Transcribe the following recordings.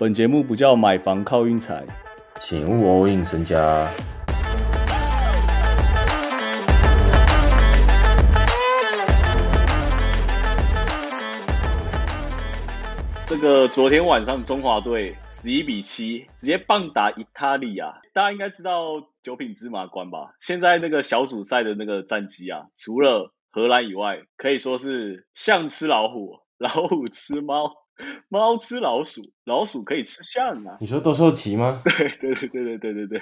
本节目不叫买房靠运财，请勿 all in 身家。这个昨天晚上中华队十一比七直接棒打意大利啊！大家应该知道九品芝麻官吧？现在那个小组赛的那个战绩啊，除了荷兰以外，可以说是象吃老虎，老虎吃猫，猫吃老鼠，老鼠可以吃象啊！你说斗兽棋吗？对对对对对对对对，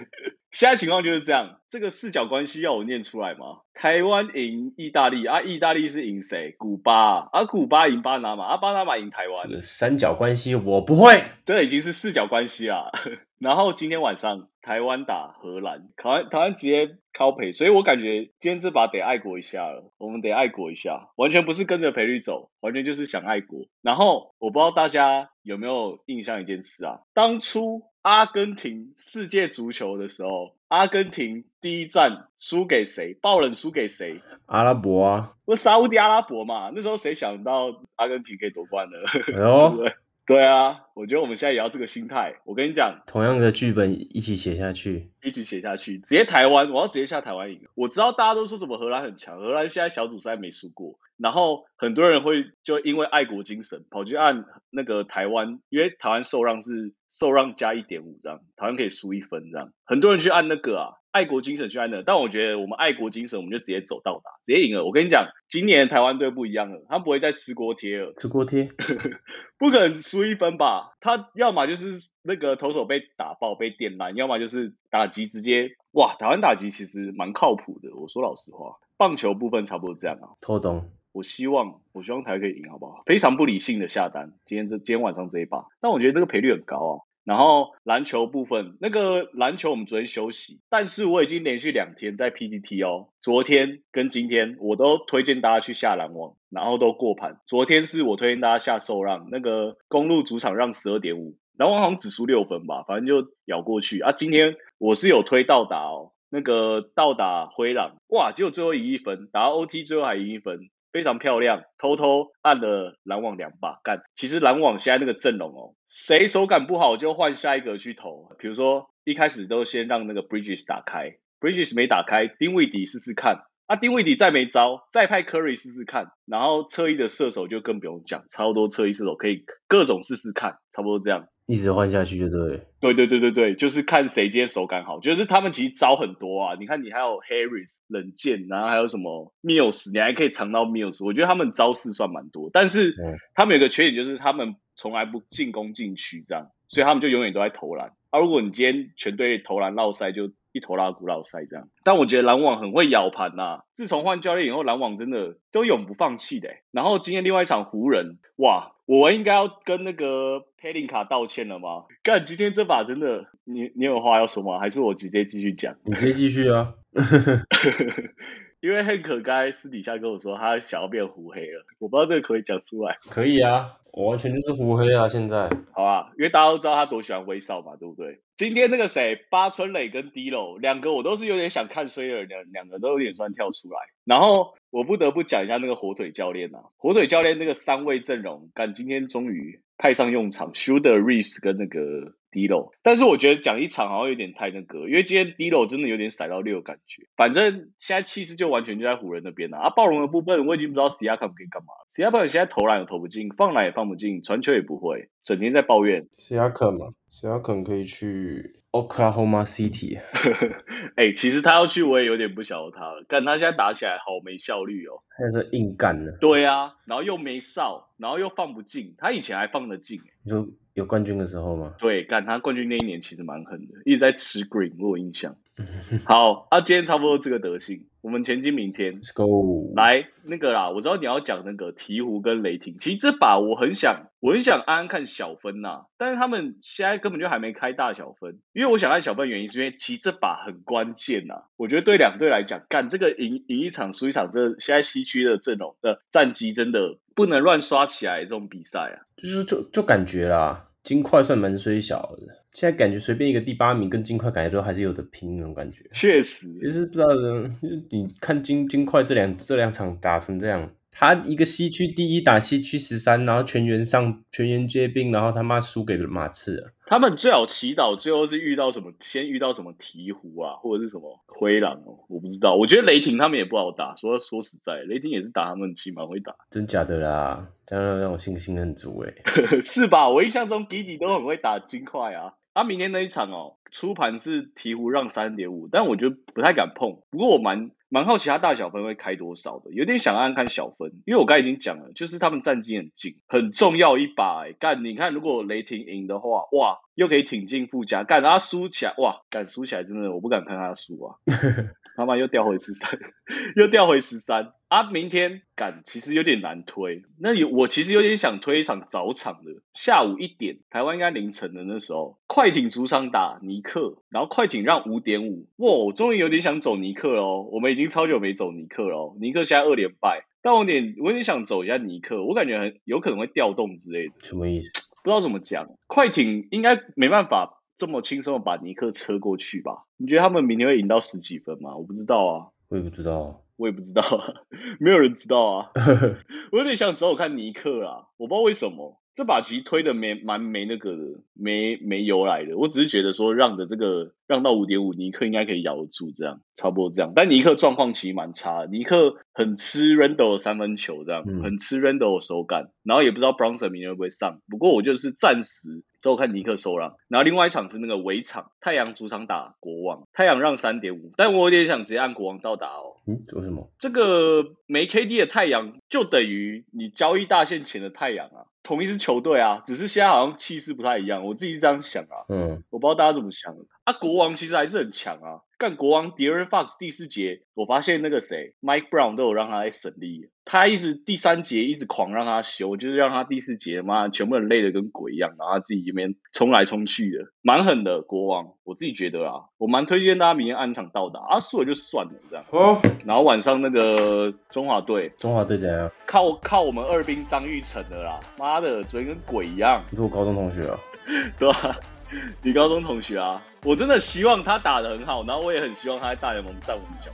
现在情况就是这样。这个四角关系要我念出来吗？台湾赢意大利啊，意大利是赢谁？古巴啊，古巴赢巴拿马啊，巴拿马赢台湾。这个三角关系我不会，这已经是四角关系了。然后今天晚上台湾打荷兰，台湾台湾直接靠赔，所以我感觉今天这把得爱国一下了。我们得爱国一下，完全不是跟着赔率走，完全就是想爱国。然后我不知道大家有没有印象一件事啊，当初阿根廷世界足球的时候，阿根廷第一站输给谁？爆冷输给谁？阿拉伯啊，不是沙烏地阿拉伯嘛？那时候谁想到阿根廷可以夺冠呢？哎呦，对对啊，我觉得我们现在也要这个心态。我跟你讲，同样的剧本一起写下去，一起写下去，直接台湾，我要直接下台湾赢。我知道大家都说什么荷兰很强，荷兰现在小组赛没输过，然后很多人会就因为爱国精神跑去按那个台湾，因为台湾受让是受让加一点五这样，台湾可以输一分这样，很多人去按那个啊。爱国精神去按的，但我觉得我们爱国精神，我们就直接走到达，直接赢了。我跟你讲，今年台湾队不一样了，他不会再吃锅贴了，吃锅贴，不可能输一分吧？他要么就是那个投手被打爆被电烂，要么就是打击直接哇！台湾打击其实蛮靠谱的，我说老实话，棒球部分差不多这样啊。偷懂。我希望我希望台湾可以赢，好不好？非常不理性的下单，今天这今天晚上这一把，但我觉得这个赔率很高啊。然后篮球部分，那个篮球我们昨天休息，但是我已经连续两天在 PTT 哦，昨天跟今天我都推荐大家去下篮网，然后都过盘。昨天是我推荐大家下受让，那个公路主场让十二点五，篮网好像只输六分吧，反正就咬过去啊。今天我是有推到达哦，那个到达灰狼，哇，结果最后赢一分，打到 OT 最后还赢一分。非常漂亮，偷偷按了篮网两把干。其实篮网现在那个阵容哦，谁手感不好就换下一个去投。比如说一开始都先让那个 Bridges 打开，Bridges 没打开，丁位迪试试看。啊，丁位迪再没招，再派 Curry 试试看。然后侧翼的射手就更不用讲，超多侧翼射手可以各种试试看，差不多这样。一直换下去就对。对对对对对，就是看谁今天手感好。就是他们其实招很多啊，你看你还有 Harris 冷箭，然后还有什么 Mills，你还可以藏到 Mills。我觉得他们招式算蛮多，但是他们有个缺点就是他们从来不进攻禁区这样，所以他们就永远都在投篮。啊，如果你今天全队投篮绕塞，就一头拉古老塞这样。但我觉得篮网很会咬盘呐，自从换教练以后，篮网真的都永不放弃的。然后今天另外一场湖人，哇！我应该要跟那个佩林卡道歉了吗？干，今天这把真的，你你有话要说吗？还是我直接继续讲？你可以继续啊，因为黑可该私底下跟我说，他想要变胡黑了，我不知道这个可以讲出来。可以啊，我完全就是胡黑啊，现在。好啊，因为大家都知道他多喜欢威少嘛，对不对？今天那个谁，八村磊跟 D 楼两个，我都是有点想看衰的，两两个都有点算跳出来。然后我不得不讲一下那个火腿教练啊，火腿教练那个三位阵容，干今天终于派上用场，Shooter Reeves 跟那个 Dilo。但是我觉得讲一场好像有点太那个，因为今天 Dilo 真的有点甩到六感觉。反正现在气势就完全就在湖人那边了啊。暴龙的部分我已经不知道 Siakam 可以干嘛，Siakam 现在投篮也投不进，放篮也放不进，传球也不会，整天在抱怨。Siakam 嘛，Siakam 可以去 Oklahoma City？哎，其实他要去，我也有点不晓得他了。但他现在打起来好没效率哦，他是硬干的。对啊，然后又没哨，然后又放不进。他以前还放得进。你说有冠军的时候吗？对，干他冠军那一年其实蛮狠的，一直在吃 green，我有印象。好，啊，今天差不多这个德性，我们前进明天。Let's go。来那个啦，我知道你要讲那个鹈鹕跟雷霆，其实这把我很想，我很想安安看小分呐，但是他们现在根本就还没开大小分，因为我想看小分原因是因为其实这把很关键呐，我觉得对两队来讲，干这个赢赢一场输一场，这现在西区的阵容的战绩真的不能乱刷起来这种比赛啊，就是就就感觉啦，金块算蛮虽小的。现在感觉随便一个第八名跟金块感觉都还是有的拼那种感觉，确实，就是不知道，就是你看金金块这两这两场打成这样，他一个西区第一打西区十三，然后全员上全员皆兵，然后他妈输给了马刺。他们最好祈祷最后是遇到什么，先遇到什么鹈鹕啊，或者是什么灰狼哦，我不知道。我觉得雷霆他们也不好打，说说实在，雷霆也是打他们起码会打，真假的啦，这样让我信心很足哎，是吧？我印象中迪迪都很会打金块啊。他明天那一场哦，出盘是鹈鹕让三点五，但我觉得不太敢碰。不过我蛮蛮好奇他大小分会开多少的，有点想看看小分，因为我刚才已经讲了，就是他们战绩很近，很重要一把。干，你看如果雷霆赢的话，哇，又可以挺进附加。干，他输起来，哇，敢输起来真的我不敢看他输啊。他妈又掉回十三，又掉回十三啊！明天赶其实有点难推，那有我其实有点想推一场早场的，下午一点，台湾应该凌晨的那时候，快艇主场打尼克，然后快艇让五点五，哇！我终于有点想走尼克哦，我们已经超久没走尼克了，尼克现在二连败，但我点我有点想走一下尼克，我感觉很有可能会调动之类的，什么意思？不知道怎么讲，快艇应该没办法。这么轻松的把尼克车过去吧？你觉得他们明天会赢到十几分吗？我不知道啊，我也不知道，我也不知道，没有人知道啊。我有点想走走看尼克啊，我不知道为什么这把棋推的没蛮没那个的，没没由来的。我只是觉得说让的这个让到五点五，尼克应该可以咬得住，这样差不多这样。但尼克状况其实蛮差，尼克很吃 Randall 三分球，这样很吃 Randall 的手感，然后也不知道 Bronson 明天会不会上。不过我就是暂时。之后看尼克收让，然后另外一场是那个围场，太阳主场打国王，太阳让三点五，但我有点想直接按国王到达哦。嗯，为什么？这个没 KD 的太阳就等于你交易大线前的太阳啊，同一支球队啊，只是现在好像气势不太一样，我自己这样想啊。嗯，我不知道大家怎么想啊。国王其实还是很强啊，干国王 d a r e n Fox 第四节，我发现那个谁 Mike Brown 都有让他来省力。他一直第三节一直狂让他修，就是让他第四节妈全部人累得跟鬼一样，然后他自己一边冲来冲去的，蛮狠的国王。我自己觉得啊，我蛮推荐大家明天安场到达，啊输了就算了这样。哦。然后晚上那个中华队，中华队怎样？靠靠我们二兵张玉成的啦，妈的嘴跟鬼一样。你是我高中同学啊？对吧？你高中同学啊？我真的希望他打的很好，然后我也很希望他在大联盟站稳脚。